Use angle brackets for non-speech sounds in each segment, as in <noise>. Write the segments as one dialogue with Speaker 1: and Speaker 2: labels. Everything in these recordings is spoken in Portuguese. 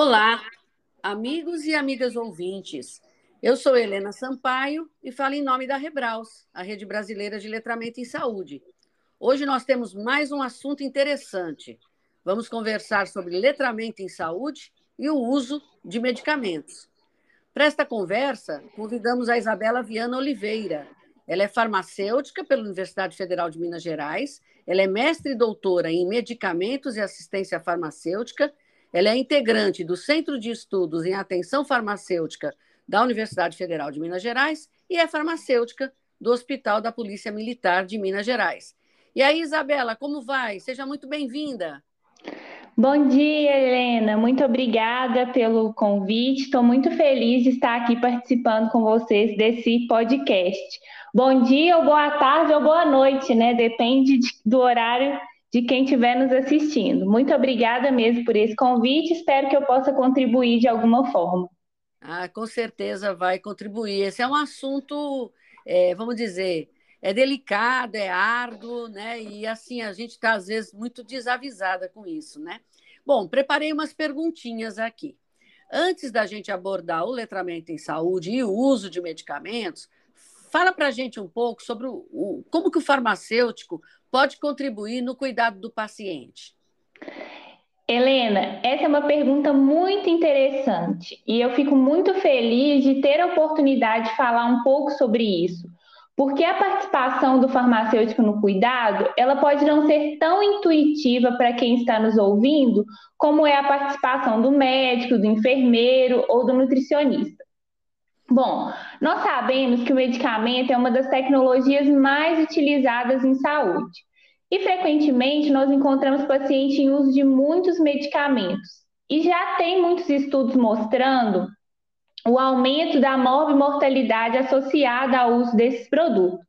Speaker 1: Olá, amigos e amigas ouvintes. Eu sou Helena Sampaio e falo em nome da Rebraus, a Rede Brasileira de Letramento em Saúde. Hoje nós temos mais um assunto interessante. Vamos conversar sobre letramento em saúde e o uso de medicamentos. Para esta conversa, convidamos a Isabela Viana Oliveira. Ela é farmacêutica pela Universidade Federal de Minas Gerais, ela é mestre e doutora em medicamentos e assistência farmacêutica, ela é integrante do Centro de Estudos em Atenção Farmacêutica da Universidade Federal de Minas Gerais e é farmacêutica do Hospital da Polícia Militar de Minas Gerais. E aí, Isabela, como vai? Seja muito bem-vinda.
Speaker 2: Bom dia, Helena. Muito obrigada pelo convite. Estou muito feliz de estar aqui participando com vocês desse podcast. Bom dia, ou boa tarde, ou boa noite, né? Depende do horário de quem estiver nos assistindo. Muito obrigada mesmo por esse convite. Espero que eu possa contribuir de alguma forma.
Speaker 1: Ah, com certeza vai contribuir. Esse é um assunto, é, vamos dizer, é delicado, é árduo, né? E assim, a gente está, às vezes, muito desavisada com isso, né? Bom, preparei umas perguntinhas aqui. Antes da gente abordar o letramento em saúde e o uso de medicamentos, fala para a gente um pouco sobre o, o, como que o farmacêutico pode contribuir no cuidado do paciente.
Speaker 2: Helena, essa é uma pergunta muito interessante e eu fico muito feliz de ter a oportunidade de falar um pouco sobre isso, porque a participação do farmacêutico no cuidado, ela pode não ser tão intuitiva para quem está nos ouvindo, como é a participação do médico, do enfermeiro ou do nutricionista. Bom, nós sabemos que o medicamento é uma das tecnologias mais utilizadas em saúde. E frequentemente nós encontramos pacientes em uso de muitos medicamentos. E já tem muitos estudos mostrando o aumento da morbimortalidade associada ao uso desses produtos.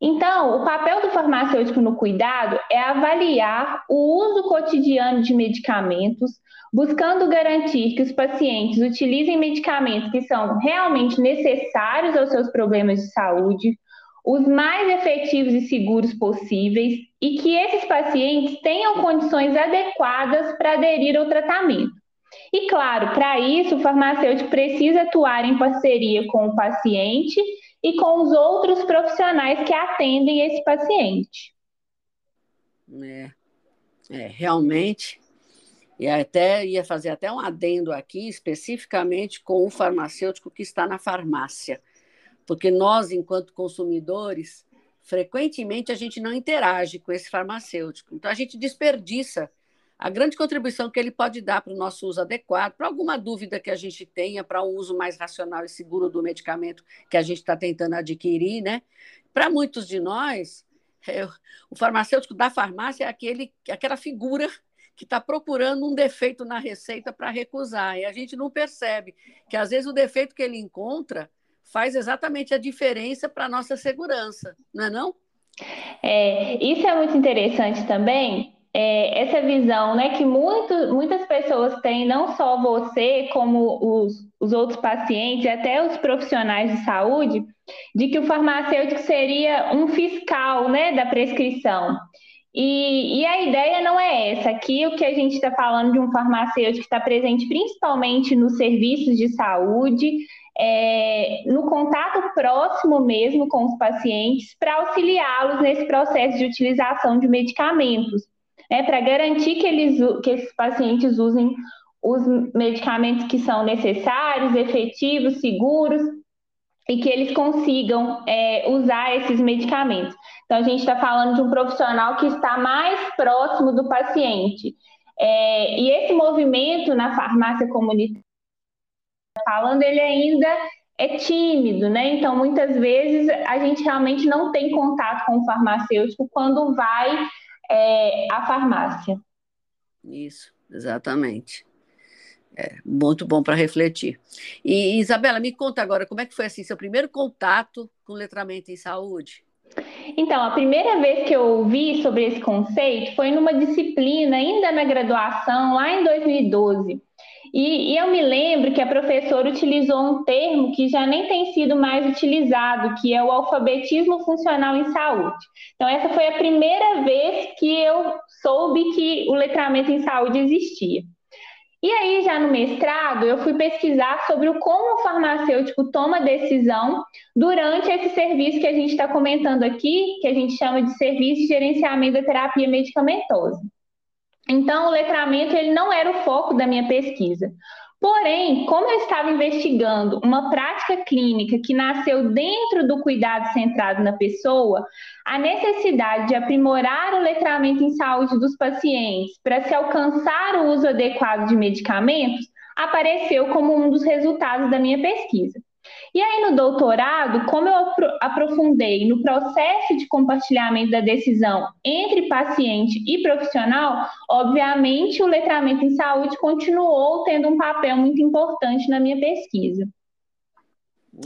Speaker 2: Então, o papel do farmacêutico no cuidado é avaliar o uso cotidiano de medicamentos, buscando garantir que os pacientes utilizem medicamentos que são realmente necessários aos seus problemas de saúde, os mais efetivos e seguros possíveis e que esses pacientes tenham condições adequadas para aderir ao tratamento. E claro, para isso, o farmacêutico precisa atuar em parceria com o paciente e com os outros profissionais que atendem esse paciente.
Speaker 1: É, é realmente. E até ia fazer até um adendo aqui, especificamente com o farmacêutico que está na farmácia porque nós, enquanto consumidores, frequentemente a gente não interage com esse farmacêutico. Então, a gente desperdiça a grande contribuição que ele pode dar para o nosso uso adequado, para alguma dúvida que a gente tenha, para um uso mais racional e seguro do medicamento que a gente está tentando adquirir, né? Para muitos de nós, é, o farmacêutico da farmácia é aquele, aquela figura que está procurando um defeito na receita para recusar. E a gente não percebe que, às vezes, o defeito que ele encontra faz exatamente a diferença para a nossa segurança, não é não?
Speaker 2: É, isso é muito interessante também, é, essa visão né, que muito, muitas pessoas têm, não só você, como os, os outros pacientes, até os profissionais de saúde, de que o farmacêutico seria um fiscal né, da prescrição. E, e, a ideia não é essa. Aqui o que a gente está falando de um farmacêutico que está presente principalmente nos serviços de saúde, é, no contato próximo mesmo com os pacientes, para auxiliá-los nesse processo de utilização de medicamentos, né, para garantir que, eles, que esses pacientes usem os medicamentos que são necessários, efetivos, seguros e que eles consigam é, usar esses medicamentos. Então, a gente está falando de um profissional que está mais próximo do paciente. É, e esse movimento na farmácia comunitária falando, ele ainda é tímido, né? Então, muitas vezes a gente realmente não tem contato com o farmacêutico quando vai é, à farmácia.
Speaker 1: Isso, exatamente. É muito bom para refletir. E Isabela, me conta agora, como é que foi assim seu primeiro contato com letramento em saúde?
Speaker 2: Então, a primeira vez que eu ouvi sobre esse conceito foi numa disciplina ainda na graduação, lá em 2012. E, e, eu me lembro que a professora utilizou um termo que já nem tem sido mais utilizado, que é o alfabetismo funcional em saúde. Então, essa foi a primeira vez que eu soube que o letramento em saúde existia. E aí, já no mestrado, eu fui pesquisar sobre como o farmacêutico toma decisão durante esse serviço que a gente está comentando aqui, que a gente chama de serviço de gerenciamento da terapia medicamentosa. Então, o letramento ele não era o foco da minha pesquisa. Porém, como eu estava investigando uma prática clínica que nasceu dentro do cuidado centrado na pessoa, a necessidade de aprimorar o letramento em saúde dos pacientes para se alcançar o uso adequado de medicamentos apareceu como um dos resultados da minha pesquisa. E aí, no doutorado, como eu aprofundei no processo de compartilhamento da decisão entre paciente e profissional, obviamente o letramento em saúde continuou tendo um papel muito importante na minha pesquisa.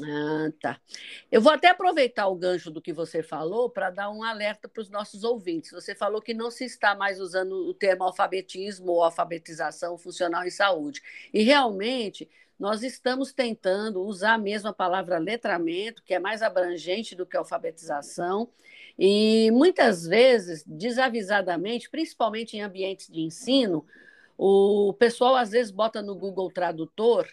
Speaker 1: Ah, tá. Eu vou até aproveitar o gancho do que você falou para dar um alerta para os nossos ouvintes. Você falou que não se está mais usando o termo alfabetismo ou alfabetização funcional em saúde. E realmente nós estamos tentando usar mesmo a palavra letramento, que é mais abrangente do que alfabetização, e muitas vezes, desavisadamente, principalmente em ambientes de ensino, o pessoal às vezes bota no Google Tradutor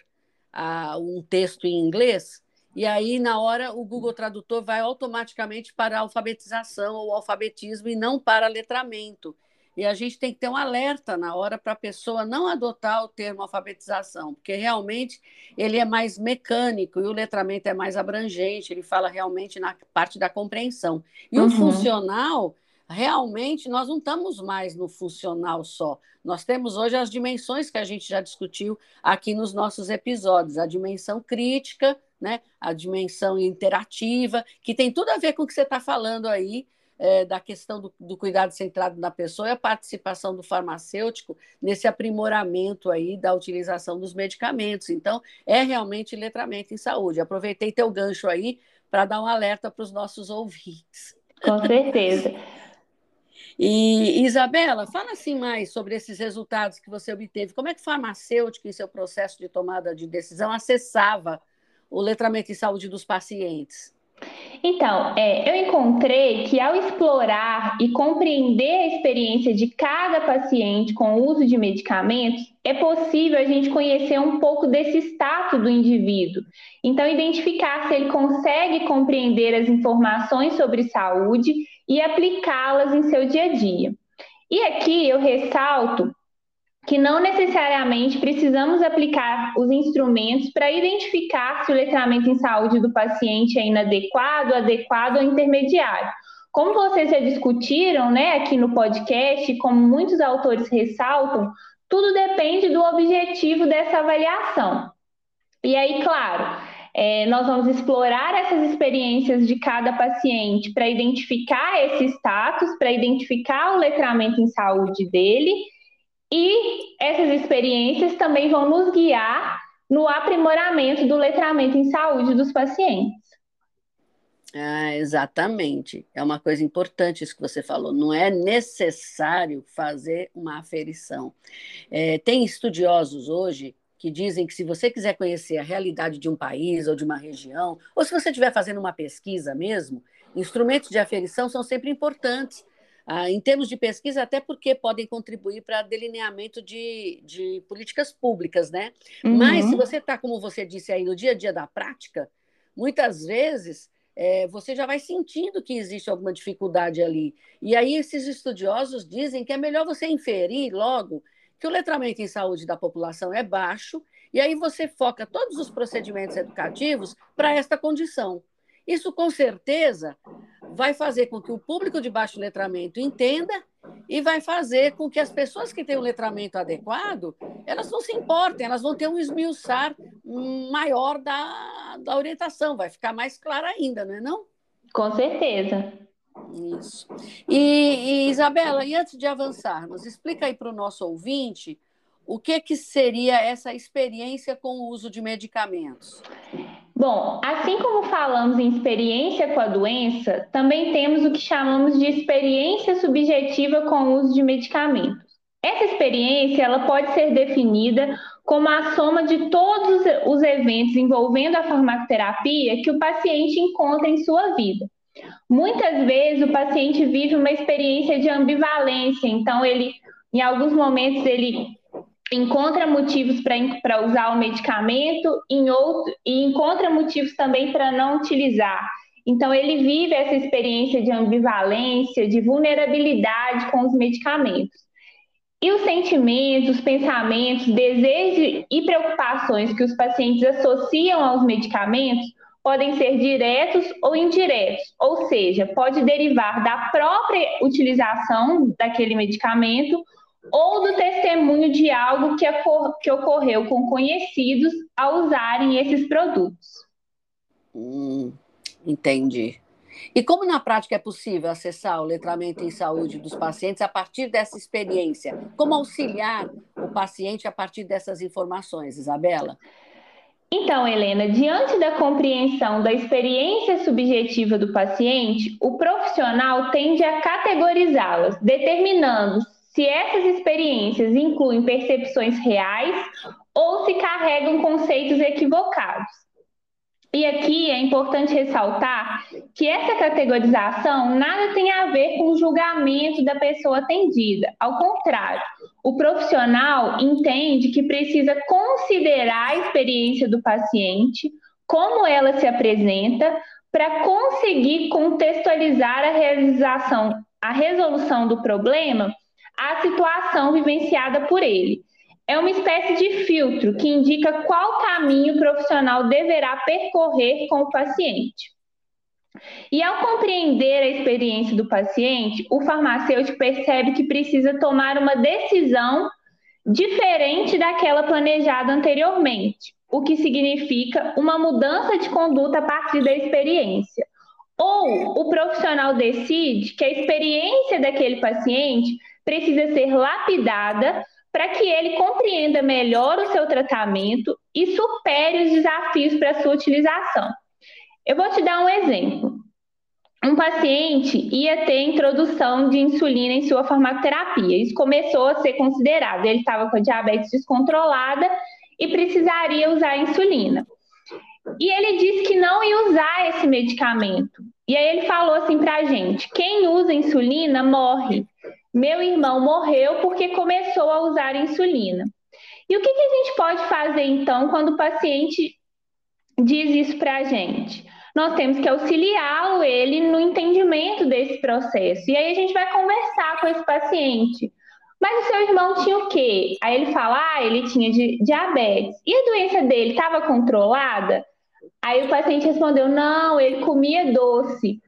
Speaker 1: um texto em inglês, e aí, na hora, o Google Tradutor vai automaticamente para a alfabetização ou alfabetismo e não para letramento. E a gente tem que ter um alerta na hora para a pessoa não adotar o termo alfabetização, porque realmente ele é mais mecânico e o letramento é mais abrangente, ele fala realmente na parte da compreensão. E uhum. o funcional, realmente, nós não estamos mais no funcional só. Nós temos hoje as dimensões que a gente já discutiu aqui nos nossos episódios: a dimensão crítica, né? a dimensão interativa, que tem tudo a ver com o que você está falando aí é, da questão do, do, cuidado centrado na pessoa e a participação do farmacêutico nesse aprimoramento aí da utilização dos medicamentos. Então, é realmente letramento em saúde. Aproveitei teu gancho aí para dar um alerta para os nossos ouvintes.
Speaker 2: Com certeza.
Speaker 1: E, Isabela, fala assim mais sobre esses resultados que você obteve. Como é que o farmacêutico, em seu processo de tomada de decisão, acessava o letramento em saúde dos pacientes?
Speaker 2: Então, é, eu encontrei que ao explorar e compreender a experiência de cada paciente com o uso de medicamentos, é possível a gente conhecer um pouco desse status do indivíduo. Então, identificar se ele consegue compreender as informações sobre saúde e aplicá-las em seu dia a dia. E aqui eu ressalto que não necessariamente precisamos aplicar os instrumentos para identificar se o letramento em saúde do paciente é inadequado, adequado ou intermediário. Como vocês já discutiram né, aqui no podcast, como muitos autores ressaltam, tudo depende do objetivo dessa avaliação. E aí, claro, é, nós vamos explorar essas experiências de cada paciente para identificar esse status, para identificar o letramento em saúde dele e essas experiências também vão nos guiar no aprimoramento do letramento em saúde dos pacientes.
Speaker 1: Ah, exatamente. É uma coisa importante isso que você falou. Não é necessário fazer uma aferição. É, tem estudiosos hoje que dizem que se você quiser conhecer a realidade de um país ou de uma região, ou se você estiver fazendo uma pesquisa mesmo, instrumentos de aferição são sempre importantes ah, em termos de pesquisa, até porque podem contribuir para delineamento de, de políticas públicas, né? Uhum. Mas se você está, como você disse aí, no dia a dia da prática, muitas vezes é, você já vai sentindo que existe alguma dificuldade ali. E aí esses estudiosos dizem que é melhor você inferir logo que o letramento em saúde da população é baixo, e aí você foca todos os procedimentos educativos para esta condição. Isso, com certeza, vai fazer com que o público de baixo letramento entenda e vai fazer com que as pessoas que têm o letramento adequado, elas não se importem, elas vão ter um esmiuçar maior da, da orientação, vai ficar mais clara ainda, não é não?
Speaker 2: Com certeza.
Speaker 1: Isso. E, e Isabela, e antes de avançarmos, explica aí para o nosso ouvinte o que, que seria essa experiência com o uso de medicamentos.
Speaker 2: Bom, assim como falamos em experiência com a doença, também temos o que chamamos de experiência subjetiva com o uso de medicamentos. Essa experiência ela pode ser definida como a soma de todos os eventos envolvendo a farmacoterapia que o paciente encontra em sua vida. Muitas vezes o paciente vive uma experiência de ambivalência, então ele, em alguns momentos, ele encontra motivos para usar o medicamento em outro, e encontra motivos também para não utilizar. Então, ele vive essa experiência de ambivalência, de vulnerabilidade com os medicamentos. E os sentimentos, os pensamentos, desejos e preocupações que os pacientes associam aos medicamentos podem ser diretos ou indiretos, ou seja, pode derivar da própria utilização daquele medicamento ou do testemunho de algo que, que ocorreu com conhecidos ao usarem esses produtos.
Speaker 1: Hum, entendi. E como na prática é possível acessar o letramento em saúde dos pacientes a partir dessa experiência? Como auxiliar o paciente a partir dessas informações, Isabela?
Speaker 2: Então, Helena, diante da compreensão da experiência subjetiva do paciente, o profissional tende a categorizá-las, determinando se essas experiências incluem percepções reais ou se carregam conceitos equivocados. E aqui é importante ressaltar que essa categorização nada tem a ver com o julgamento da pessoa atendida. Ao contrário, o profissional entende que precisa considerar a experiência do paciente, como ela se apresenta, para conseguir contextualizar a realização, a resolução do problema à situação vivenciada por ele é uma espécie de filtro que indica qual caminho o profissional deverá percorrer com o paciente. E ao compreender a experiência do paciente, o farmacêutico percebe que precisa tomar uma decisão diferente daquela planejada anteriormente, o que significa uma mudança de conduta a partir da experiência. Ou o profissional decide que a experiência daquele paciente precisa ser lapidada para que ele compreenda melhor o seu tratamento e supere os desafios para sua utilização. Eu vou te dar um exemplo. Um paciente ia ter introdução de insulina em sua farmacoterapia. Isso começou a ser considerado. Ele estava com a diabetes descontrolada e precisaria usar insulina. E ele disse que não ia usar esse medicamento. E aí ele falou assim para a gente: quem usa insulina morre. Meu irmão morreu porque começou a usar insulina. E o que, que a gente pode fazer então quando o paciente diz isso para a gente? Nós temos que auxiliá-lo ele no entendimento desse processo. E aí a gente vai conversar com esse paciente. Mas o seu irmão tinha o quê? Aí ele fala, ah, ele tinha diabetes. E a doença dele estava controlada? Aí o paciente respondeu, não, ele comia doce.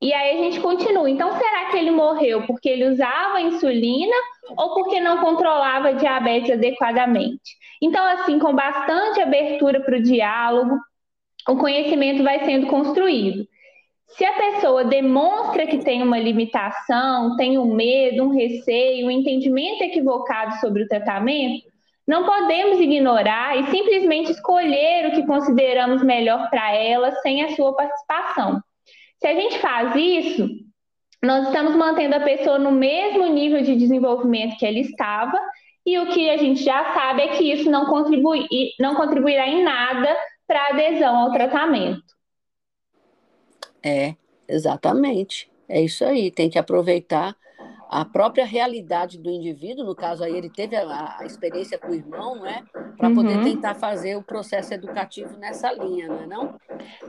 Speaker 2: E aí a gente continua. Então, será que ele morreu porque ele usava insulina ou porque não controlava a diabetes adequadamente? Então, assim, com bastante abertura para o diálogo, o conhecimento vai sendo construído. Se a pessoa demonstra que tem uma limitação, tem um medo, um receio, um entendimento equivocado sobre o tratamento, não podemos ignorar e simplesmente escolher o que consideramos melhor para ela sem a sua participação. Se a gente faz isso, nós estamos mantendo a pessoa no mesmo nível de desenvolvimento que ela estava, e o que a gente já sabe é que isso não, contribui, não contribuirá em nada para a adesão ao tratamento.
Speaker 1: É, exatamente. É isso aí. Tem que aproveitar a própria realidade do indivíduo, no caso aí ele teve a, a experiência com o irmão, né, para uhum. poder tentar fazer o processo educativo nessa linha, não é não?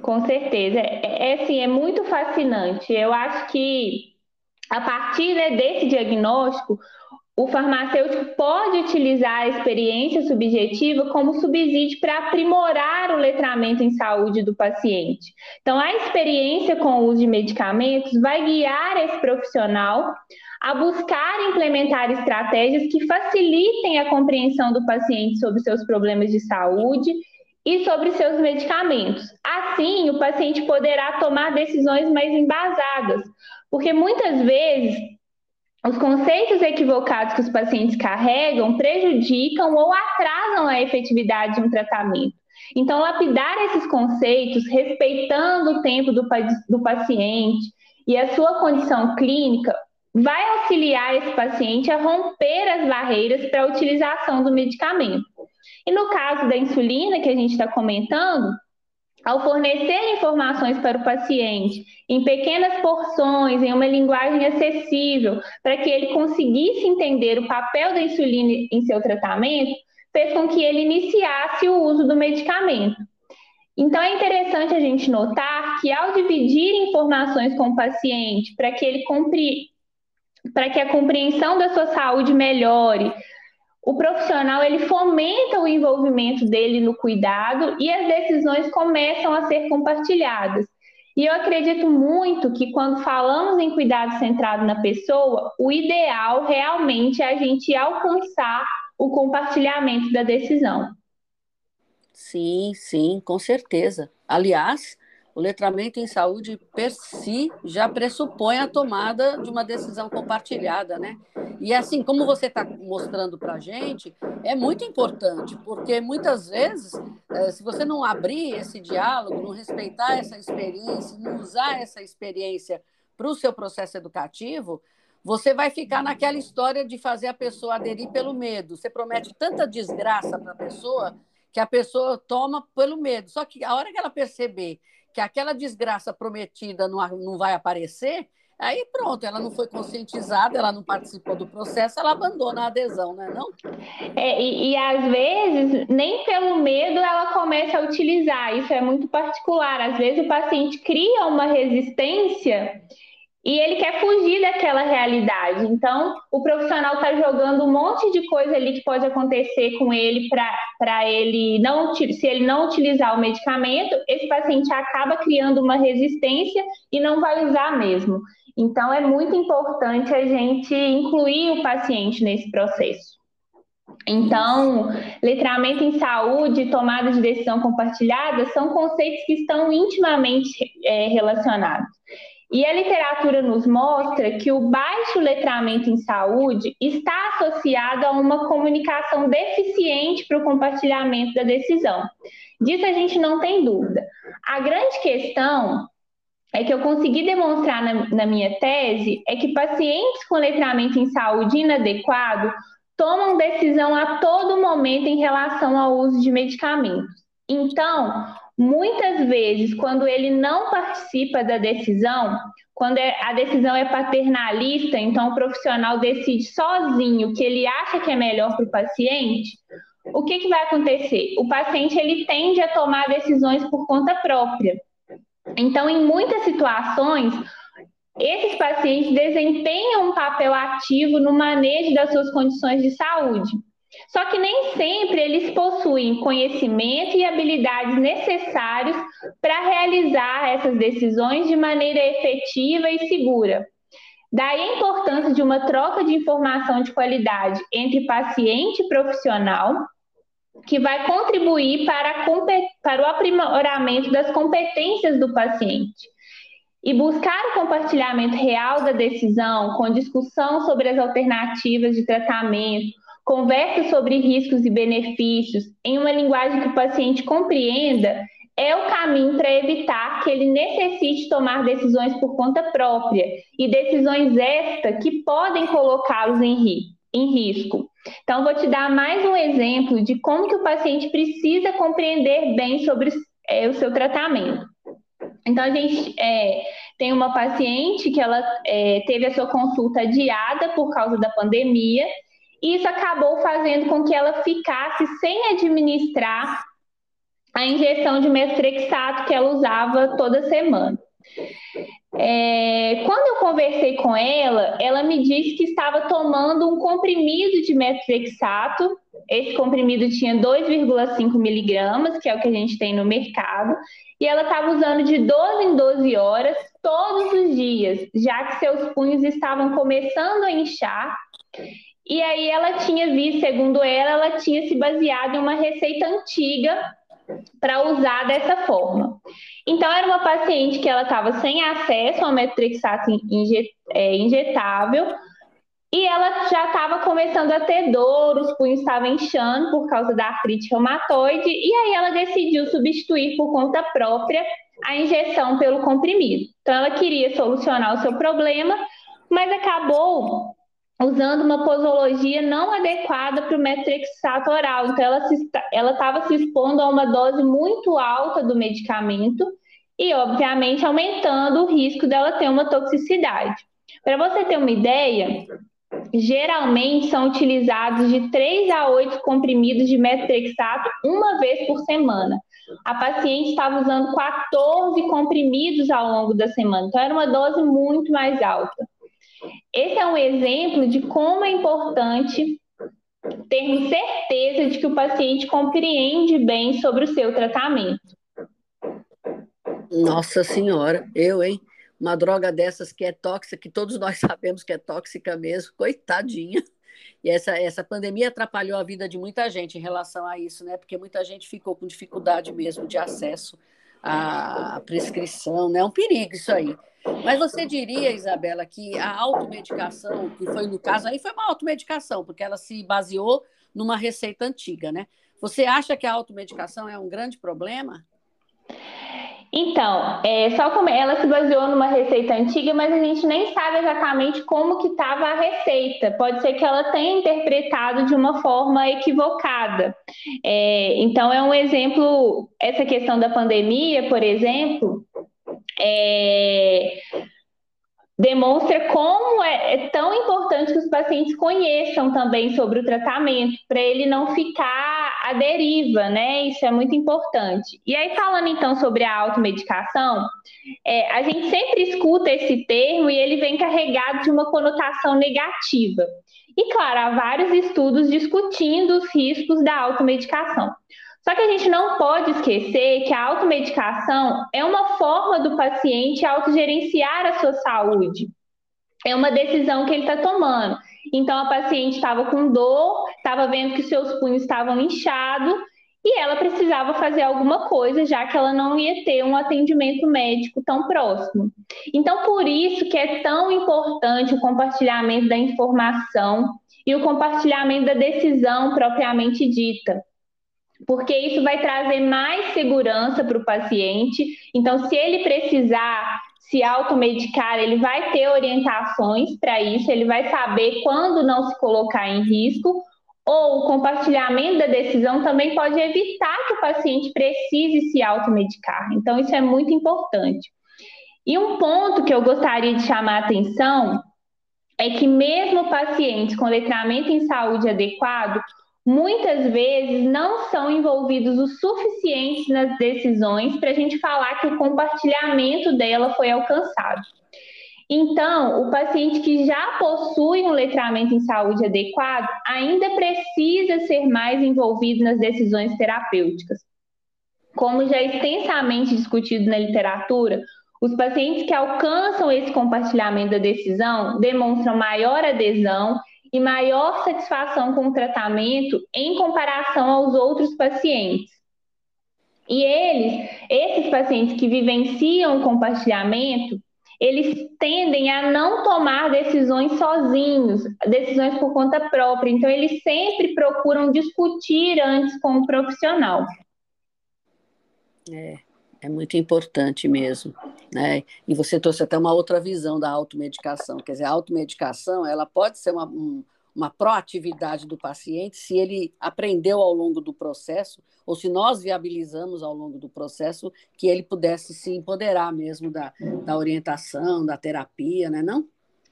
Speaker 2: Com certeza, é, é assim, é muito fascinante. Eu acho que a partir né, desse diagnóstico, o farmacêutico pode utilizar a experiência subjetiva como subsídio para aprimorar o letramento em saúde do paciente. Então, a experiência com o uso de medicamentos vai guiar esse profissional a buscar implementar estratégias que facilitem a compreensão do paciente sobre seus problemas de saúde e sobre seus medicamentos. Assim, o paciente poderá tomar decisões mais embasadas, porque muitas vezes os conceitos equivocados que os pacientes carregam prejudicam ou atrasam a efetividade de um tratamento. Então, lapidar esses conceitos, respeitando o tempo do, do paciente e a sua condição clínica, vai auxiliar esse paciente a romper as barreiras para a utilização do medicamento. E no caso da insulina, que a gente está comentando, ao fornecer informações para o paciente em pequenas porções, em uma linguagem acessível, para que ele conseguisse entender o papel da insulina em seu tratamento, fez com que ele iniciasse o uso do medicamento. Então, é interessante a gente notar que, ao dividir informações com o paciente, para que ele compre... para que a compreensão da sua saúde melhore, o profissional ele fomenta o envolvimento dele no cuidado e as decisões começam a ser compartilhadas. E eu acredito muito que quando falamos em cuidado centrado na pessoa, o ideal realmente é a gente alcançar o compartilhamento da decisão.
Speaker 1: Sim, sim, com certeza. Aliás, o letramento em saúde per si já pressupõe a tomada de uma decisão compartilhada, né? E assim, como você está mostrando para a gente, é muito importante, porque muitas vezes, eh, se você não abrir esse diálogo, não respeitar essa experiência, não usar essa experiência para o seu processo educativo, você vai ficar naquela história de fazer a pessoa aderir pelo medo. Você promete tanta desgraça para a pessoa que a pessoa toma pelo medo. Só que a hora que ela perceber que aquela desgraça prometida não, não vai aparecer, aí pronto, ela não foi conscientizada, ela não participou do processo, ela abandona a adesão, né? Não?
Speaker 2: É, e, e às vezes, nem pelo medo ela começa a utilizar, isso é muito particular. Às vezes o paciente cria uma resistência e ele quer fugir daquela realidade. Então, o profissional está jogando um monte de coisa ali que pode acontecer com ele para ele não se ele não utilizar o medicamento, esse paciente acaba criando uma resistência e não vai usar mesmo. Então, é muito importante a gente incluir o paciente nesse processo. Então, letramento em saúde tomada de decisão compartilhada são conceitos que estão intimamente é, relacionados. E a literatura nos mostra que o baixo letramento em saúde está associado a uma comunicação deficiente para o compartilhamento da decisão. Disso a gente não tem dúvida. A grande questão é que eu consegui demonstrar na, na minha tese é que pacientes com letramento em saúde inadequado tomam decisão a todo momento em relação ao uso de medicamentos. Então, Muitas vezes, quando ele não participa da decisão, quando é, a decisão é paternalista, então o profissional decide sozinho o que ele acha que é melhor para o paciente, o que, que vai acontecer? O paciente ele tende a tomar decisões por conta própria. Então, em muitas situações, esses pacientes desempenham um papel ativo no manejo das suas condições de saúde. Só que nem sempre eles possuem conhecimento e habilidades necessários para realizar essas decisões de maneira efetiva e segura. Daí a importância de uma troca de informação de qualidade entre paciente e profissional, que vai contribuir para, para o aprimoramento das competências do paciente. E buscar o compartilhamento real da decisão, com discussão sobre as alternativas de tratamento, conversa sobre riscos e benefícios em uma linguagem que o paciente compreenda, é o caminho para evitar que ele necessite tomar decisões por conta própria e decisões estas que podem colocá-los em, ri em risco. Então, vou te dar mais um exemplo de como que o paciente precisa compreender bem sobre é, o seu tratamento. Então, a gente é, tem uma paciente que ela é, teve a sua consulta adiada por causa da pandemia isso acabou fazendo com que ela ficasse sem administrar a injeção de metrexato que ela usava toda semana. É, quando eu conversei com ela, ela me disse que estava tomando um comprimido de metrexato. Esse comprimido tinha 2,5 miligramas, que é o que a gente tem no mercado, e ela estava usando de 12 em 12 horas todos os dias, já que seus punhos estavam começando a inchar e aí ela tinha visto, segundo ela, ela tinha se baseado em uma receita antiga para usar dessa forma. Então era uma paciente que ela estava sem acesso ao metrixato é, injetável e ela já estava começando a ter dor, os punhos estavam inchando por causa da artrite reumatoide e aí ela decidiu substituir por conta própria a injeção pelo comprimido. Então ela queria solucionar o seu problema, mas acabou usando uma posologia não adequada para o metrexato oral. Então, ela estava se, se expondo a uma dose muito alta do medicamento e, obviamente, aumentando o risco dela ter uma toxicidade. Para você ter uma ideia, geralmente são utilizados de 3 a 8 comprimidos de metrexato uma vez por semana. A paciente estava usando 14 comprimidos ao longo da semana, então era uma dose muito mais alta. Esse é um exemplo de como é importante termos certeza de que o paciente compreende bem sobre o seu tratamento.
Speaker 1: Nossa Senhora, eu, hein? Uma droga dessas que é tóxica, que todos nós <laughs> sabemos que é tóxica mesmo, coitadinha. E essa, essa pandemia atrapalhou a vida de muita gente em relação a isso, né? Porque muita gente ficou com dificuldade mesmo de acesso à prescrição, né? É um perigo isso aí. Mas você diria, Isabela, que a automedicação, que foi no caso aí, foi uma automedicação, porque ela se baseou numa receita antiga, né? Você acha que a automedicação é um grande problema?
Speaker 2: Então, é, só como ela se baseou numa receita antiga, mas a gente nem sabe exatamente como que estava a receita. Pode ser que ela tenha interpretado de uma forma equivocada. É, então, é um exemplo, essa questão da pandemia, por exemplo, é, demonstra como é, é, tão importante que os pacientes conheçam também sobre o tratamento, para ele não ficar à deriva, né? Isso é muito importante. E aí, falando então sobre a automedicação, é, a gente sempre escuta esse termo e ele vem carregado de uma conotação negativa. E, claro, há vários estudos discutindo os riscos da automedicação. Só que a gente não pode esquecer que a automedicação é uma forma do paciente autogerenciar a sua saúde. É uma decisão que ele está tomando. Então, a paciente estava com dor, estava vendo que seus punhos estavam inchados e ela precisava fazer alguma coisa, já que ela não ia ter um atendimento médico tão próximo. Então, por isso que é tão importante o compartilhamento da informação e o compartilhamento da decisão propriamente dita porque isso vai trazer mais segurança para o paciente. Então, se ele precisar se automedicar, ele vai ter orientações para isso, ele vai saber quando não se colocar em risco, ou o compartilhamento da decisão também pode evitar que o paciente precise se automedicar. Então, isso é muito importante. E um ponto que eu gostaria de chamar a atenção é que, mesmo pacientes com letramento em saúde adequado, muitas vezes não são envolvidos o suficiente nas decisões para a gente falar que o compartilhamento dela foi alcançado. Então, o paciente que já possui um letramento em saúde adequado ainda precisa ser mais envolvido nas decisões terapêuticas. Como já é extensamente discutido na literatura, os pacientes que alcançam esse compartilhamento da decisão demonstram maior adesão e maior satisfação com o tratamento em comparação aos outros pacientes. E eles, esses pacientes que vivenciam o compartilhamento, eles tendem a não tomar decisões sozinhos, decisões por conta própria. Então, eles sempre procuram discutir antes com o profissional.
Speaker 1: É, é muito importante mesmo. Né? E você trouxe até uma outra visão da automedicação. Quer dizer, a automedicação ela pode ser uma, um, uma proatividade do paciente se ele aprendeu ao longo do processo, ou se nós viabilizamos ao longo do processo que ele pudesse se empoderar mesmo da, da orientação, da terapia, né? não?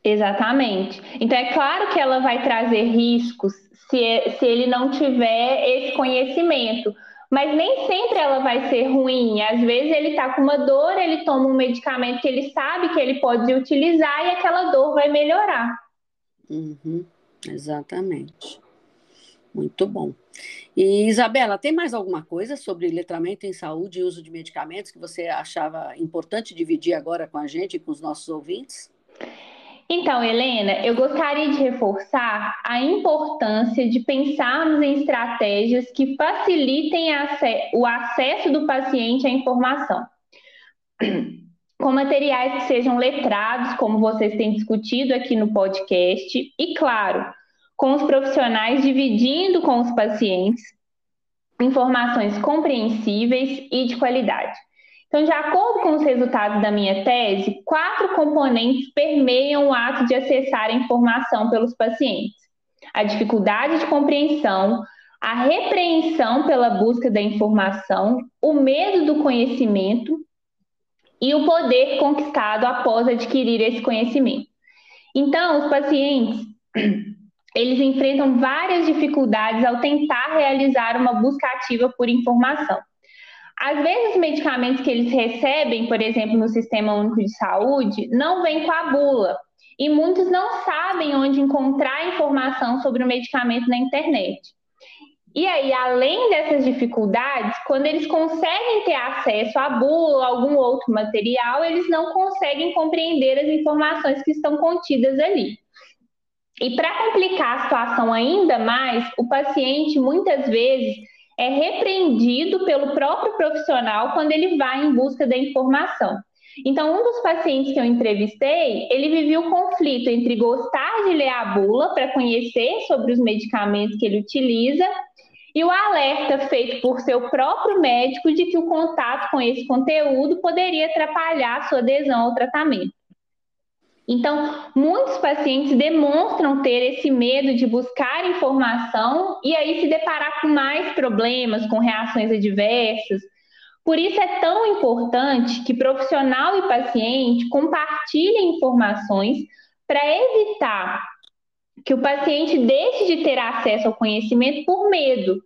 Speaker 2: Exatamente. Então, é claro que ela vai trazer riscos se, se ele não tiver esse conhecimento mas nem sempre ela vai ser ruim. Às vezes ele está com uma dor, ele toma um medicamento que ele sabe que ele pode utilizar e aquela dor vai melhorar.
Speaker 1: Uhum, exatamente. Muito bom. E Isabela, tem mais alguma coisa sobre letramento em saúde e uso de medicamentos que você achava importante dividir agora com a gente e com os nossos ouvintes?
Speaker 2: Então, Helena, eu gostaria de reforçar a importância de pensarmos em estratégias que facilitem o acesso do paciente à informação. <clears throat> Com materiais que sejam letrados, como vocês têm discutido aqui no podcast, e, claro, com os profissionais dividindo com os pacientes informações compreensíveis e de qualidade. Então, de acordo com os resultados da minha tese, quatro componentes permeiam o ato de acessar a informação pelos pacientes: a dificuldade de compreensão, a repreensão pela busca da informação, o medo do conhecimento e o poder conquistado após adquirir esse conhecimento. Então, os pacientes <clears throat> eles enfrentam várias dificuldades ao tentar realizar uma busca ativa por informação. Às vezes, os medicamentos que eles recebem, por exemplo, no Sistema Único de Saúde, não vêm com a bula. E muitos não sabem onde encontrar informação sobre o medicamento na internet. E aí, além dessas dificuldades, quando eles conseguem ter acesso à bula ou algum outro material, eles não conseguem compreender as informações que estão contidas ali. E para complicar a situação ainda mais, o paciente muitas vezes é repreendido pelo próprio profissional quando ele vai em busca da informação. Então, um dos pacientes que eu entrevistei, ele vivia o conflito entre gostar de ler a bula para conhecer sobre os medicamentos que ele utiliza e o alerta feito por seu próprio médico de que o contato com esse conteúdo poderia atrapalhar sua adesão ao tratamento. Então, muitos pacientes demonstram ter esse medo de buscar informação e aí se deparar com mais problemas, com reações adversas. Por isso é tão importante que profissional e paciente compartilhem informações para evitar que o paciente deixe de ter acesso ao conhecimento por medo.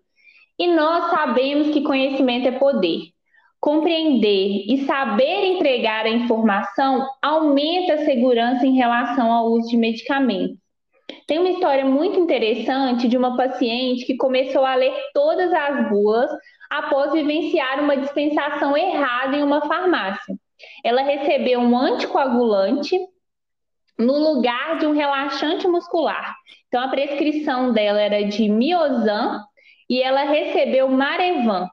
Speaker 2: E nós sabemos que conhecimento é poder. Compreender e saber entregar a informação aumenta a segurança em relação ao uso de medicamentos. Tem uma história muito interessante de uma paciente que começou a ler todas as bulas após vivenciar uma dispensação errada em uma farmácia. Ela recebeu um anticoagulante no lugar de um relaxante muscular. Então, a prescrição dela era de Miozan e ela recebeu Marevan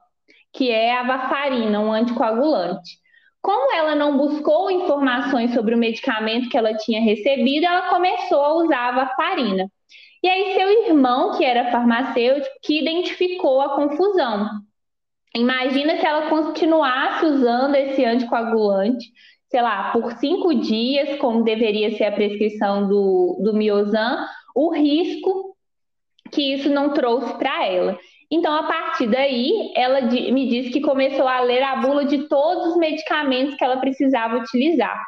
Speaker 2: que é a varfarina, um anticoagulante. Como ela não buscou informações sobre o medicamento que ela tinha recebido, ela começou a usar a varfarina. E aí seu irmão, que era farmacêutico, que identificou a confusão. Imagina se ela continuasse usando esse anticoagulante, sei lá, por cinco dias, como deveria ser a prescrição do, do Miozan, o risco que isso não trouxe para ela. Então, a partir daí, ela me disse que começou a ler a bula de todos os medicamentos que ela precisava utilizar.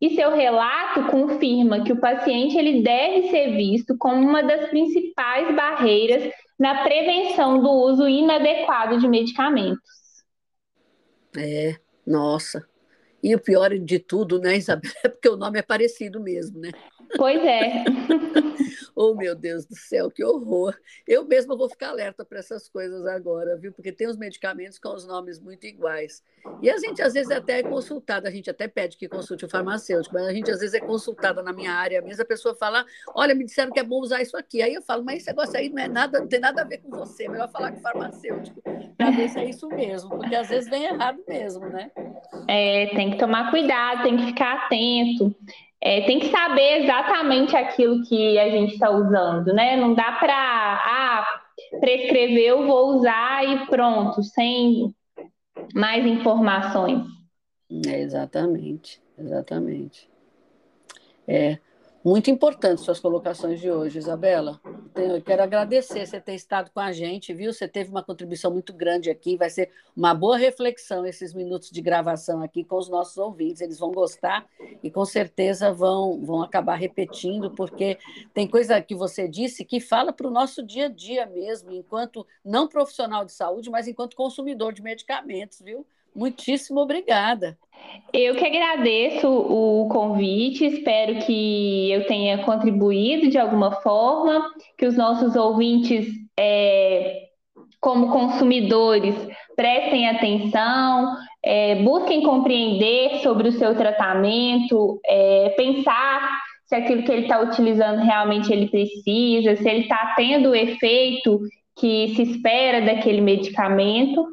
Speaker 2: E seu relato confirma que o paciente ele deve ser visto como uma das principais barreiras na prevenção do uso inadequado de medicamentos.
Speaker 1: É, nossa. E o pior de tudo, né, Isabel, <laughs> é porque o nome é parecido mesmo, né?
Speaker 2: Pois é. <laughs>
Speaker 1: oh, meu Deus do céu, que horror. Eu mesma vou ficar alerta para essas coisas agora, viu? Porque tem os medicamentos com os nomes muito iguais. E a gente, às vezes, até é consultada, a gente até pede que consulte o farmacêutico, mas a gente, às vezes, é consultada na minha área mesmo, a pessoa fala, olha, me disseram que é bom usar isso aqui. Aí eu falo, mas esse negócio aí não é nada, não tem nada a ver com você, melhor falar com o farmacêutico, para ver se é isso mesmo, porque às vezes vem errado mesmo, né?
Speaker 2: É, tem que tomar cuidado, tem que ficar atento é, tem que saber exatamente aquilo que a gente está usando, né? Não dá para ah, prescrever, eu vou usar e pronto, sem mais informações.
Speaker 1: É, exatamente, exatamente. É, muito importante suas colocações de hoje, Isabela. Eu quero agradecer você ter estado com a gente, viu? Você teve uma contribuição muito grande aqui. Vai ser uma boa reflexão esses minutos de gravação aqui com os nossos ouvintes. Eles vão gostar e com certeza vão, vão acabar repetindo, porque tem coisa que você disse que fala para o nosso dia a dia mesmo, enquanto não profissional de saúde, mas enquanto consumidor de medicamentos, viu? Muitíssimo obrigada.
Speaker 2: Eu que agradeço o convite, espero que eu tenha contribuído de alguma forma, que os nossos ouvintes, é, como consumidores, prestem atenção, é, busquem compreender sobre o seu tratamento, é, pensar se aquilo que ele está utilizando realmente ele precisa, se ele está tendo o efeito que se espera daquele medicamento.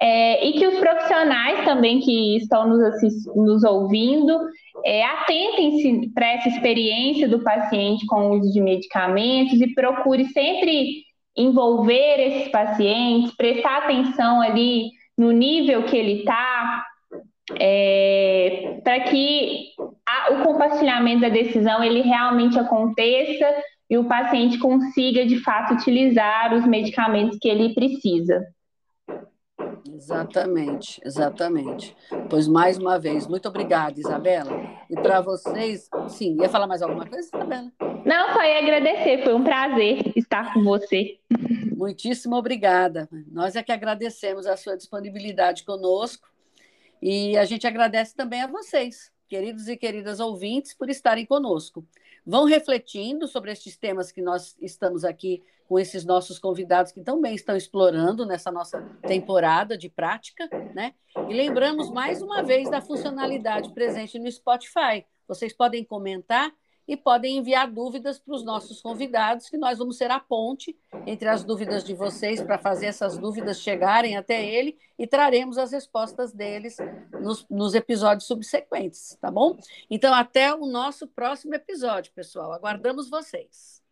Speaker 2: É, e que os profissionais também que estão nos, nos ouvindo é, atentem-se para essa experiência do paciente com o uso de medicamentos e procure sempre envolver esses pacientes, prestar atenção ali no nível que ele está, é, para que a, o compartilhamento da decisão ele realmente aconteça e o paciente consiga de fato utilizar os medicamentos que ele precisa.
Speaker 1: Exatamente, exatamente. Pois mais uma vez, muito obrigada, Isabela. E para vocês, sim, ia falar mais alguma coisa, Isabela?
Speaker 2: Não, só ia agradecer, foi um prazer estar com você.
Speaker 1: Muitíssimo obrigada. Nós é que agradecemos a sua disponibilidade conosco e a gente agradece também a vocês, queridos e queridas ouvintes, por estarem conosco. Vão refletindo sobre estes temas que nós estamos aqui com esses nossos convidados que também estão explorando nessa nossa temporada de prática, né? E lembramos mais uma vez da funcionalidade presente no Spotify. Vocês podem comentar e podem enviar dúvidas para os nossos convidados, que nós vamos ser a ponte entre as dúvidas de vocês para fazer essas dúvidas chegarem até ele e traremos as respostas deles nos, nos episódios subsequentes, tá bom? Então, até o nosso próximo episódio, pessoal. Aguardamos vocês.